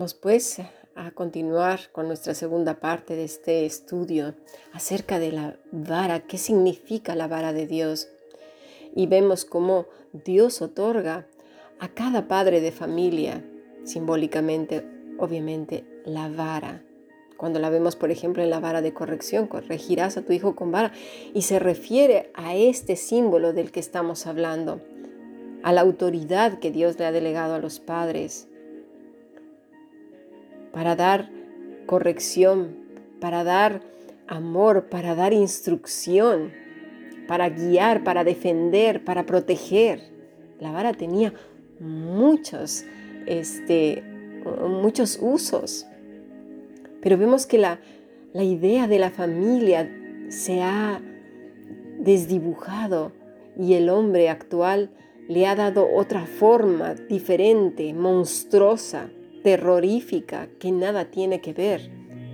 Vamos pues a continuar con nuestra segunda parte de este estudio acerca de la vara, qué significa la vara de Dios. Y vemos cómo Dios otorga a cada padre de familia, simbólicamente, obviamente, la vara. Cuando la vemos, por ejemplo, en la vara de corrección, corregirás a tu hijo con vara, y se refiere a este símbolo del que estamos hablando, a la autoridad que Dios le ha delegado a los padres para dar corrección, para dar amor, para dar instrucción, para guiar, para defender, para proteger. La vara tenía muchos, este, muchos usos. Pero vemos que la, la idea de la familia se ha desdibujado y el hombre actual le ha dado otra forma diferente, monstruosa, terrorífica, que nada tiene que ver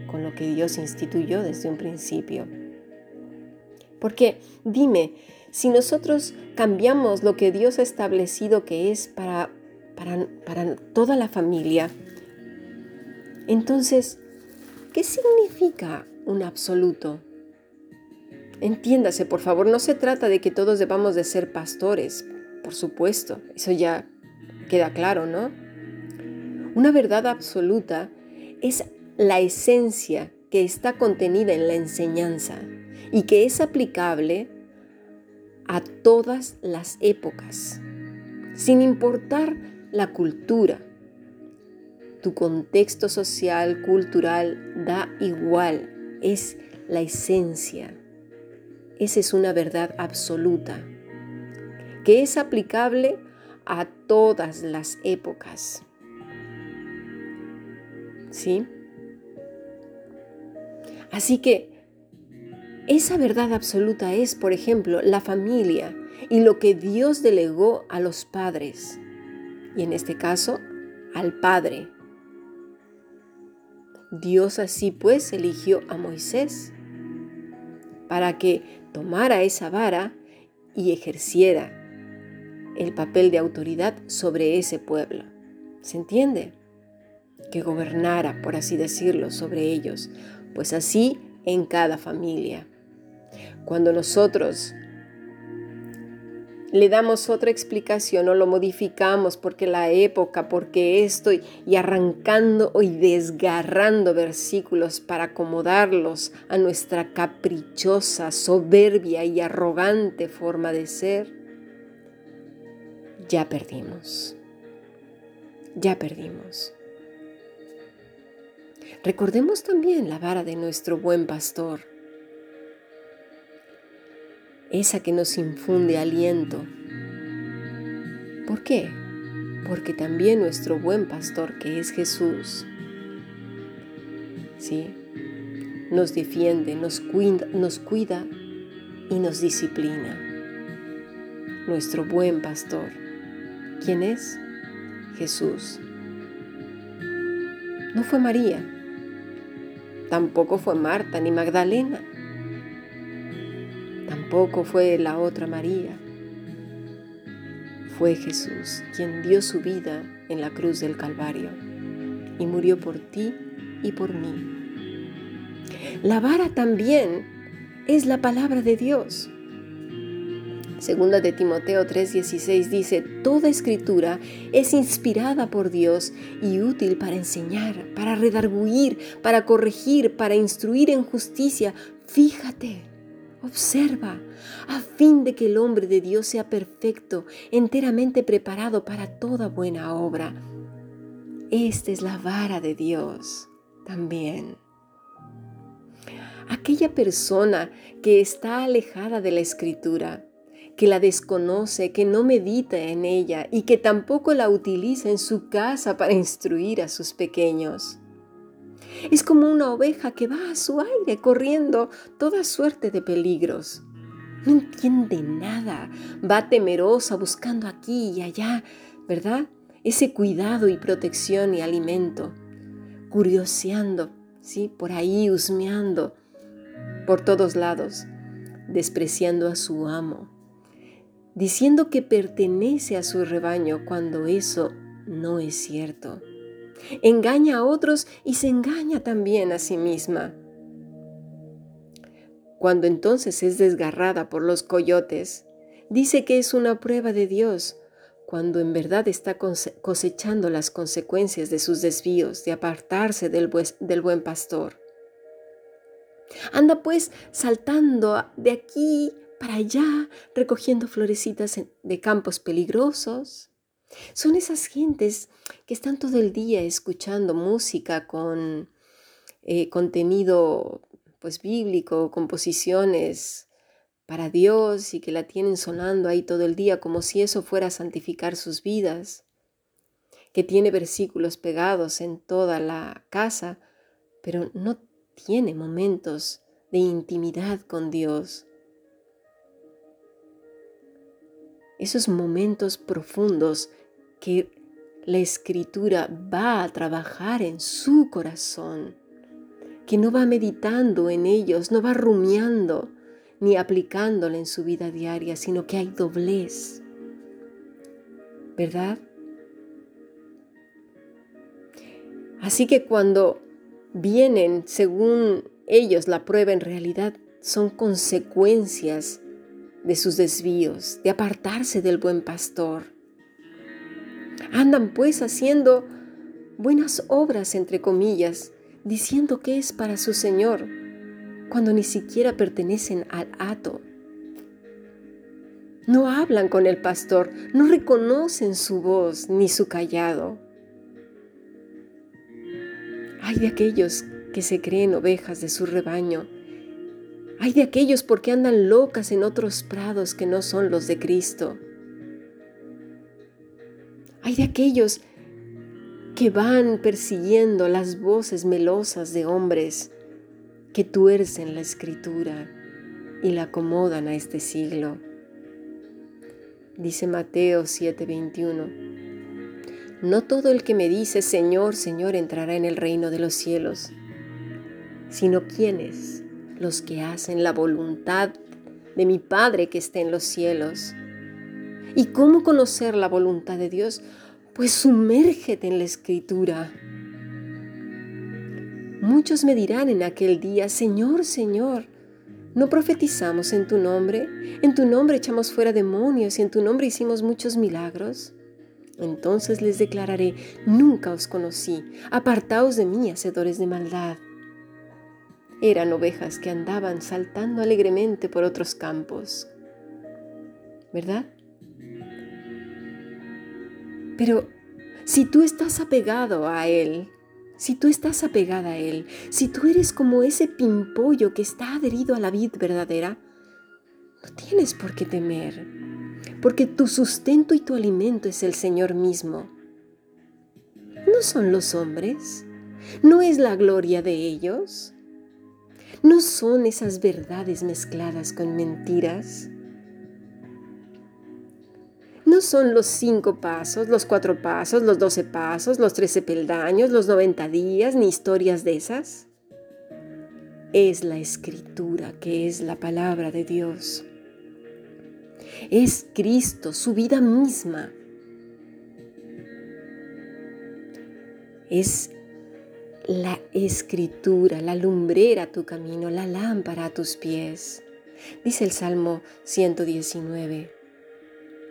con lo que Dios instituyó desde un principio. Porque dime, si nosotros cambiamos lo que Dios ha establecido que es para, para, para toda la familia, entonces, ¿qué significa un absoluto? Entiéndase, por favor, no se trata de que todos debamos de ser pastores, por supuesto, eso ya queda claro, ¿no? Una verdad absoluta es la esencia que está contenida en la enseñanza y que es aplicable a todas las épocas, sin importar la cultura. Tu contexto social, cultural, da igual, es la esencia. Esa es una verdad absoluta, que es aplicable a todas las épocas. ¿Sí? Así que esa verdad absoluta es, por ejemplo, la familia y lo que Dios delegó a los padres, y en este caso al Padre. Dios así pues eligió a Moisés para que tomara esa vara y ejerciera el papel de autoridad sobre ese pueblo. ¿Se entiende? Que gobernara, por así decirlo, sobre ellos, pues así en cada familia. Cuando nosotros le damos otra explicación o lo modificamos porque la época, porque esto, y arrancando y desgarrando versículos para acomodarlos a nuestra caprichosa, soberbia y arrogante forma de ser, ya perdimos. Ya perdimos. Recordemos también la vara de nuestro buen pastor, esa que nos infunde aliento. ¿Por qué? Porque también nuestro buen pastor, que es Jesús, ¿sí? nos defiende, nos cuida, nos cuida y nos disciplina. Nuestro buen pastor, ¿quién es? Jesús. No fue María, Tampoco fue Marta ni Magdalena. Tampoco fue la otra María. Fue Jesús quien dio su vida en la cruz del Calvario y murió por ti y por mí. La vara también es la palabra de Dios. Segunda de Timoteo 3:16 dice, Toda escritura es inspirada por Dios y útil para enseñar, para redarguir, para corregir, para instruir en justicia. Fíjate, observa, a fin de que el hombre de Dios sea perfecto, enteramente preparado para toda buena obra. Esta es la vara de Dios también. Aquella persona que está alejada de la escritura, que la desconoce, que no medita en ella y que tampoco la utiliza en su casa para instruir a sus pequeños. Es como una oveja que va a su aire corriendo toda suerte de peligros. No entiende nada, va temerosa buscando aquí y allá, ¿verdad? Ese cuidado y protección y alimento, curioseando, ¿sí? Por ahí husmeando por todos lados, despreciando a su amo diciendo que pertenece a su rebaño cuando eso no es cierto. engaña a otros y se engaña también a sí misma. Cuando entonces es desgarrada por los coyotes, dice que es una prueba de Dios, cuando en verdad está cosechando las consecuencias de sus desvíos, de apartarse del, buen pastor. Anda pues saltando de aquí para allá, recogiendo florecitas de campos peligrosos. Son esas gentes que están todo el día escuchando música con eh, contenido pues bíblico, composiciones para Dios y que la tienen sonando ahí todo el día como si eso fuera a santificar sus vidas, que tiene versículos pegados en toda la casa, pero no tiene momentos de intimidad con Dios. Esos momentos profundos que la escritura va a trabajar en su corazón, que no va meditando en ellos, no va rumiando, ni aplicándola en su vida diaria, sino que hay doblez. ¿Verdad? Así que cuando vienen, según ellos, la prueba en realidad son consecuencias de sus desvíos, de apartarse del buen pastor. Andan pues haciendo buenas obras, entre comillas, diciendo que es para su Señor, cuando ni siquiera pertenecen al hato. No hablan con el pastor, no reconocen su voz ni su callado. Hay de aquellos que se creen ovejas de su rebaño. Hay de aquellos porque andan locas en otros prados que no son los de Cristo. Hay de aquellos que van persiguiendo las voces melosas de hombres que tuercen la escritura y la acomodan a este siglo. Dice Mateo 7:21, No todo el que me dice Señor, Señor entrará en el reino de los cielos, sino quienes, los que hacen la voluntad de mi Padre que está en los cielos. ¿Y cómo conocer la voluntad de Dios? Pues sumérgete en la escritura Muchos me dirán en aquel día, Señor, Señor, ¿no profetizamos en tu nombre? ¿En tu nombre echamos fuera demonios y en tu nombre hicimos muchos milagros? Entonces les declararé, nunca os conocí, apartaos de mí, hacedores de maldad. Eran ovejas que andaban saltando alegremente por otros campos. ¿Verdad? Pero si tú estás apegado a Él, si tú estás apegada a Él, si tú eres como ese pimpollo que está adherido a la vid verdadera, no tienes por qué temer, porque tu sustento y tu alimento es el Señor mismo. ¿No son los hombres? ¿No es la gloria de ellos? ¿No son esas verdades mezcladas con mentiras? No son los cinco pasos, los cuatro pasos, los doce pasos, los trece peldaños, los noventa días, ni historias de esas. Es la escritura que es la palabra de Dios. Es Cristo, su vida misma. Es la escritura, la lumbrera a tu camino, la lámpara a tus pies. Dice el Salmo 119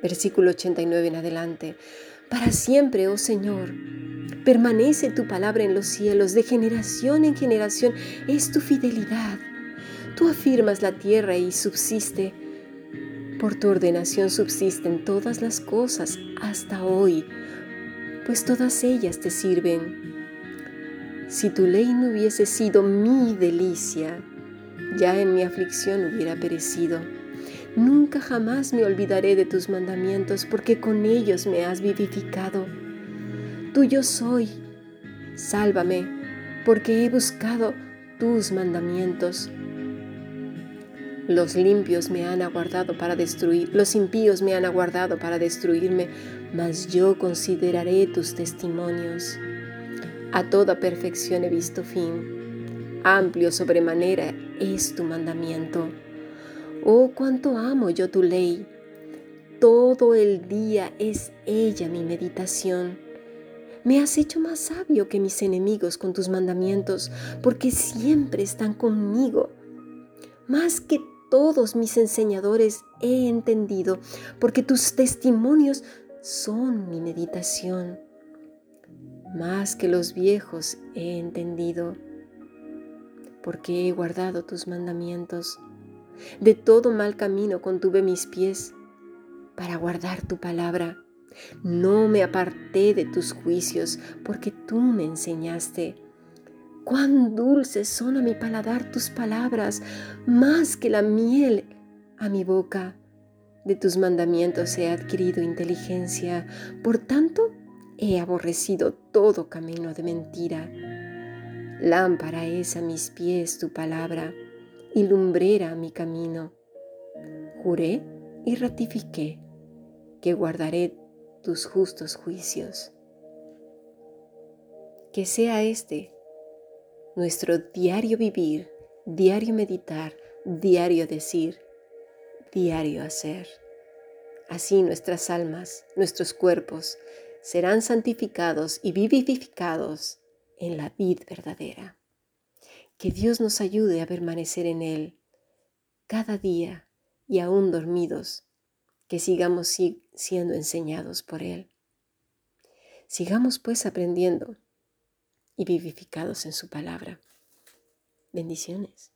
versículo 89 en adelante. Para siempre, oh Señor, permanece tu palabra en los cielos, de generación en generación es tu fidelidad. Tú afirmas la tierra y subsiste. Por tu ordenación subsisten todas las cosas hasta hoy, pues todas ellas te sirven. Si tu ley no hubiese sido mi delicia, ya en mi aflicción hubiera perecido. Nunca jamás me olvidaré de tus mandamientos, porque con ellos me has vivificado. Tuyo soy. Sálvame, porque he buscado tus mandamientos. Los limpios me han aguardado para destruir, los impíos me han aguardado para destruirme, mas yo consideraré tus testimonios. A toda perfección he visto fin. Amplio sobremanera es tu mandamiento. Oh, cuánto amo yo tu ley. Todo el día es ella mi meditación. Me has hecho más sabio que mis enemigos con tus mandamientos, porque siempre están conmigo. Más que todos mis enseñadores he entendido, porque tus testimonios son mi meditación. Más que los viejos he entendido, porque he guardado tus mandamientos. De todo mal camino contuve mis pies para guardar tu palabra. No me aparté de tus juicios, porque tú me enseñaste. Cuán dulces son a mi paladar tus palabras, más que la miel a mi boca. De tus mandamientos he adquirido inteligencia, por tanto he aborrecido todo camino de mentira. Lámpara es a mis pies tu palabra y lumbrera mi camino. Juré y ratifiqué que guardaré tus justos juicios. Que sea este nuestro diario vivir, diario meditar, diario decir, diario hacer. Así nuestras almas, nuestros cuerpos serán santificados y vivificados en la vid verdadera. Que Dios nos ayude a permanecer en Él cada día y aún dormidos, que sigamos siendo enseñados por Él. Sigamos pues aprendiendo y vivificados en su palabra. Bendiciones.